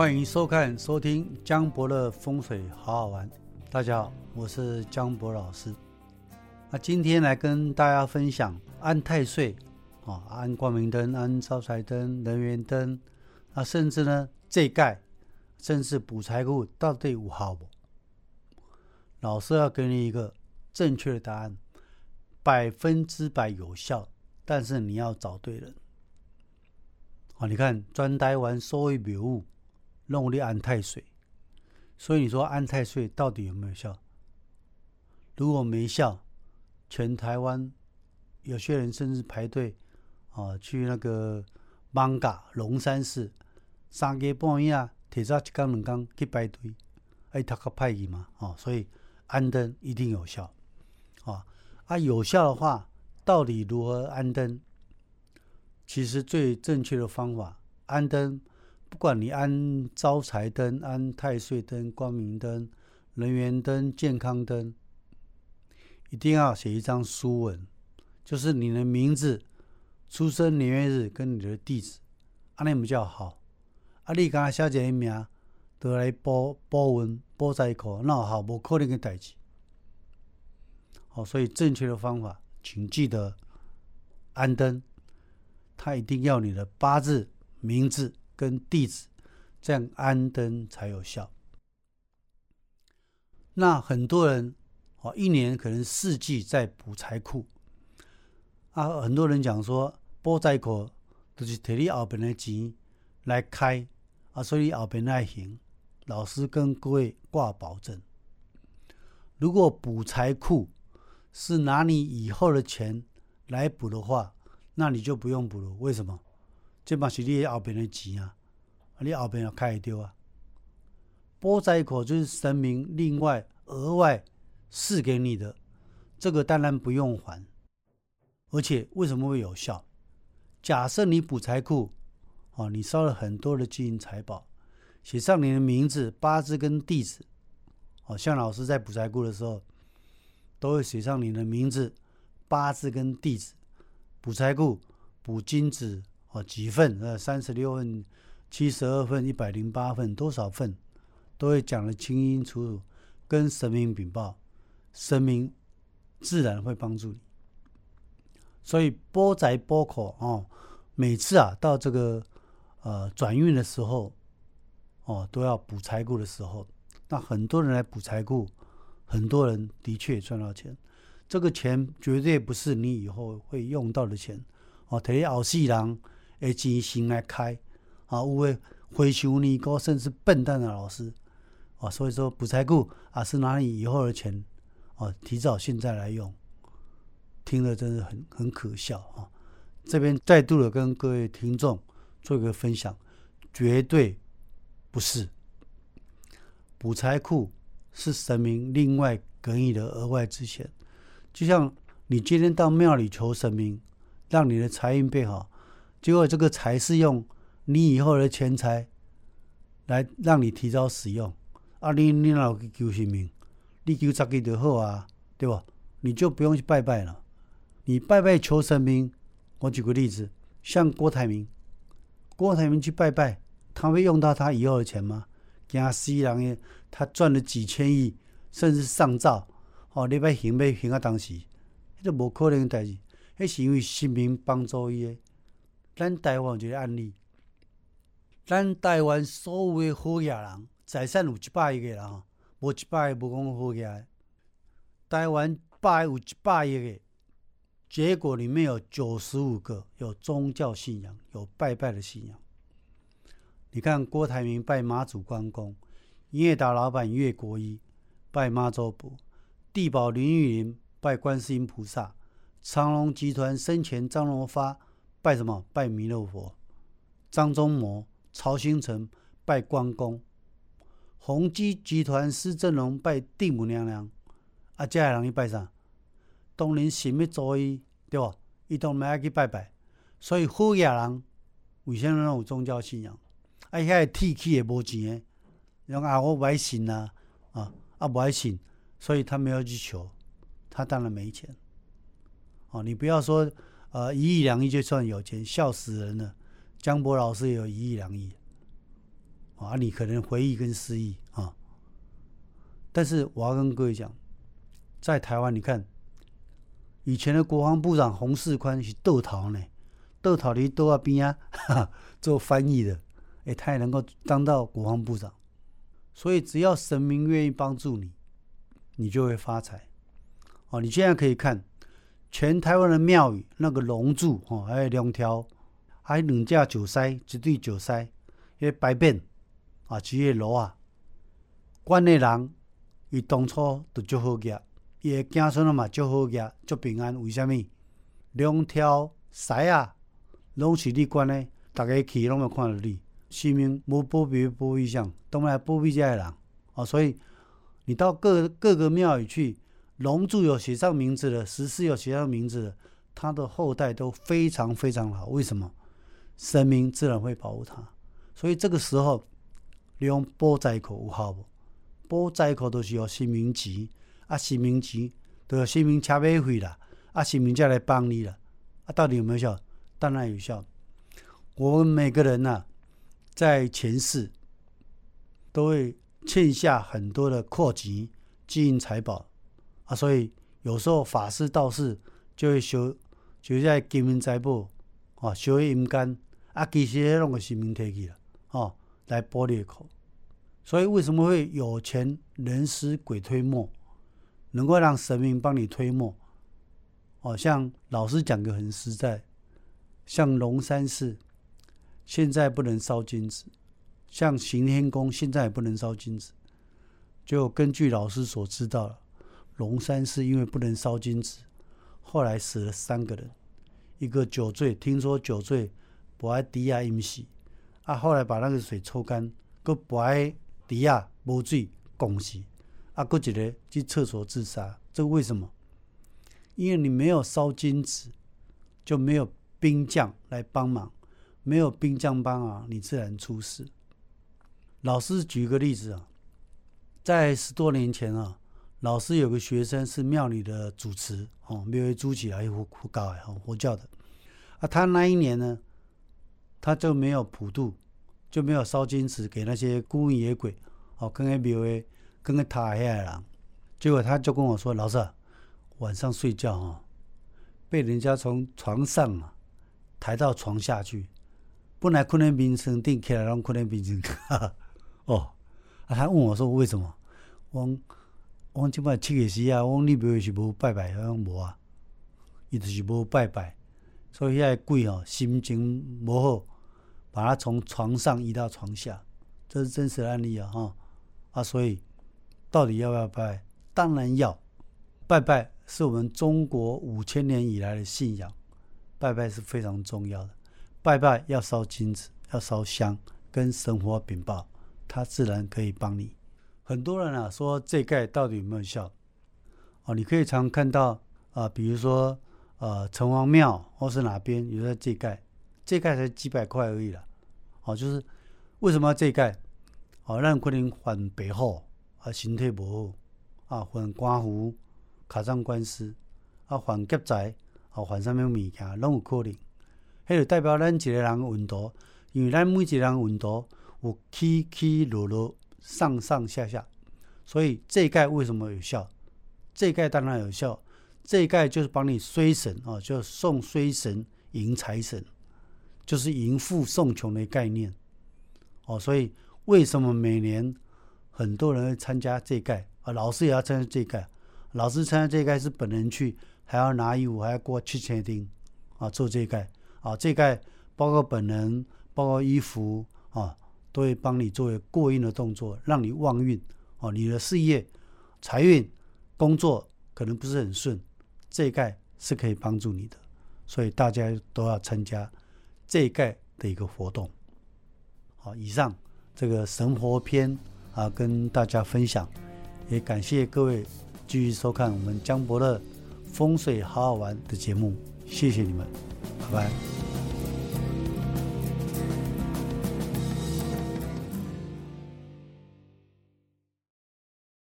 欢迎收看、收听江博的风水好好玩。大家好，我是江博老师。那今天来跟大家分享安太岁啊，安光明灯、安招财灯、人缘灯啊，甚至呢这盖，甚至补财库到底有好不？老师要给你一个正确的答案，百分之百有效，但是你要找对人。啊，你看专呆完收为谬误。弄力安太岁，所以你说安太岁到底有没有效？如果没效，全台湾有些人甚至排队啊去那个芒嘎龙山寺三更半夜提早一缸两缸去排队，哎，他可派伊嘛？哦，所以安灯一定有效啊！啊，有效的话，到底如何安灯？其实最正确的方法，安灯。不管你安招财灯、安太岁灯、光明灯、人缘灯、健康灯，一定要写一张书文，就是你的名字、出生年月日跟你的地址，安尼比较好。啊，你刚写一个名，都来报报文报在一块，那好，无可能的代志。好，所以正确的方法，请记得安灯，他一定要你的八字、名字。跟地址，这样安灯才有效。那很多人哦，一年可能四季在补财库啊。很多人讲说，补财库就是摕你后边的钱来开啊，所以后边来行。老师跟各位挂保证，如果补财库是拿你以后的钱来补的话，那你就不用补了。为什么？这嘛是你后边的钱啊，你后边要开掉啊。波灾口就是神明另外额外赐给你的，这个当然不用还。而且为什么会有效？假设你补财库，哦，你烧了很多的金银财宝，写上你的名字、八字跟地址，哦，像老师在补财库的时候，都会写上你的名字、八字跟地址。补财库补金子。哦，几份？呃，三十六份、七十二份、一百零八份，多少份，都会讲得清清楚楚，跟神明禀报，神明自然会帮助你。所以波宅波口哦，每次啊到这个呃转运的时候，哦都要补财库的时候，那很多人来补财库，很多人的确赚到钱，这个钱绝对不是你以后会用到的钱哦，特别后世人。诶，钱先来开啊！有诶回收尼高，甚至笨蛋的老师啊，所以说补财库啊，是拿你以后的钱啊，提早现在来用，听了真是很很可笑啊！这边再度的跟各位听众做一个分享，绝对不是补财库是神明另外给你的额外之钱，就像你今天到庙里求神明，让你的财运变好。结果这个财是用你以后的钱财来让你提早使用，啊，你你老去求神明，你求十个就好啊，对吧？你就不用去拜拜了。你拜拜求神明，我举个例子，像郭台铭，郭台铭去拜拜，他会用到他以后的钱吗？惊死人耶！他赚了几千亿，甚至上兆，哦，你要行要行啊，当时，迄个无可能代志，迄是因为神明帮助伊诶。咱台湾一个案例，咱台湾所有的好野人，财产有一百亿个啦，无一百个无讲好野。台湾百有一百亿个，结果里面有九十五个有宗教信仰，有拜拜的信仰。你看郭台铭拜妈祖关公，营业大老板岳国一拜妈祖婆，地保林玉林拜观世音菩萨，长隆集团生前张荣发。拜什么？拜弥勒佛。张忠谋、曹兴诚拜关公。宏基集团施正荣拜地母娘娘。啊，这下人去拜啥？当然神秘主义，对不？伊都没爱去拜拜。所以好野人为什么有宗教信仰？啊，遐铁器也无钱诶，讲啊，我不爱信啊，啊啊不爱信，所以他没有去求，他当然没钱。哦，你不要说。呃，一亿两亿就算有钱，笑死人了。江博老师也有一亿两亿，啊，你可能回忆跟失忆啊。但是我要跟各位讲，在台湾，你看以前的国防部长洪世宽是豆桃呢，豆桃离豆啊边啊 做翻译的，哎，他也能够当到国防部长。所以只要神明愿意帮助你，你就会发财。哦，你现在可以看全台湾的庙宇，那个龙柱哦，还有两条，还有两架九塞，一对九塞，因为白变啊，这个路啊，管的人。伊当初都足好业，伊的子孙嘛足好业，足平安。为虾米？两条狮啊，拢是你管的，逐个去拢要看到你。生命无保庇保庇上，当然保庇这个人。哦，所以你到各各个庙宇去，龙柱有写上名字的，石狮有写上名字的，他的后代都非常非常好。为什么？神明自然会保护他。所以这个时候，你用波在口有效不？保灾口都是要新民钱，啊，新民钱都要新民车马费啦，啊，新民才来帮你了，啊，到底有没有效？当然有效。我们每个人呐，在前世都会欠下很多的阔钱、金银财宝啊，所以有时候法师道士就会修，就是在金银财宝啊，修阴间啊，其实迄拢个新民摕去了，哦，来补裂口。所以为什么会有钱人施鬼推磨，能够让神明帮你推磨？哦，像老师讲的很实在，像龙山寺现在不能烧金子，像行天宫现在也不能烧金子。就根据老师所知道了，龙山寺因为不能烧金子，后来死了三个人，一个酒醉，听说酒醉不爱低压饮洗，啊，后来把那个水抽干，个不爱。底下无水，拱死，啊，搁一个去厕所自杀，这个为什么？因为你没有烧金纸，就没有兵将来帮忙，没有兵将帮啊，你自然出事。老师举个例子啊，在十多年前啊，老师有个学生是庙里的主持哦，庙里租起来佛佛教哎，佛教的啊，他那一年呢，他就没有普渡。就没有烧金纸给那些孤魂野鬼，哦，跟个庙诶，跟个塔下来人。结果他就跟我说：“老师，晚上睡觉哦，被人家从床上啊抬到床下去，本来困在冰层顶起来，让困在冰层。哦，啊，他问我说为什么？我我即摆七月时啊，我你庙是无拜拜，好像无啊，伊就是无拜拜，所以遐个鬼哦，心情无好。”把他从床上移到床下，这是真实案例啊！哈啊，所以到底要不要拜？当然要，拜拜是我们中国五千年以来的信仰，拜拜是非常重要的。拜拜要烧金子，要烧香，跟神佛禀报，他自然可以帮你。很多人啊说这盖到底有没有效？哦，你可以常看到啊，比如说呃城隍庙或是哪边有在这盖。这盖才几百块而已啦，哦，就是为什么要这盖？哦，咱可能还白虎啊，身体无好啊，还官府卡上官司啊，还劫财啊，还什么物件，拢有可能。迄就代表咱一个人运道，因为咱每一个人运道有起起落落、上上下下，所以这一盖为什么有效？这一盖当然有效，这一盖就是帮你衰神啊，就送衰神迎财神。就是迎富送穷的概念，哦，所以为什么每年很多人会参加这一盖啊？老师也要参加这一盖，老师参加这一盖是本人去，还要拿衣服，还要过七千丁啊，做这一盖啊，这一盖包括本人，包括衣服啊，都会帮你作为过运的动作，让你旺运哦。你的事业、财运、工作可能不是很顺，这一盖是可以帮助你的，所以大家都要参加。这一盖的一个活动，好，以上这个神活篇啊，跟大家分享，也感谢各位继续收看我们江博乐风水好好玩的节目，谢谢你们，拜拜。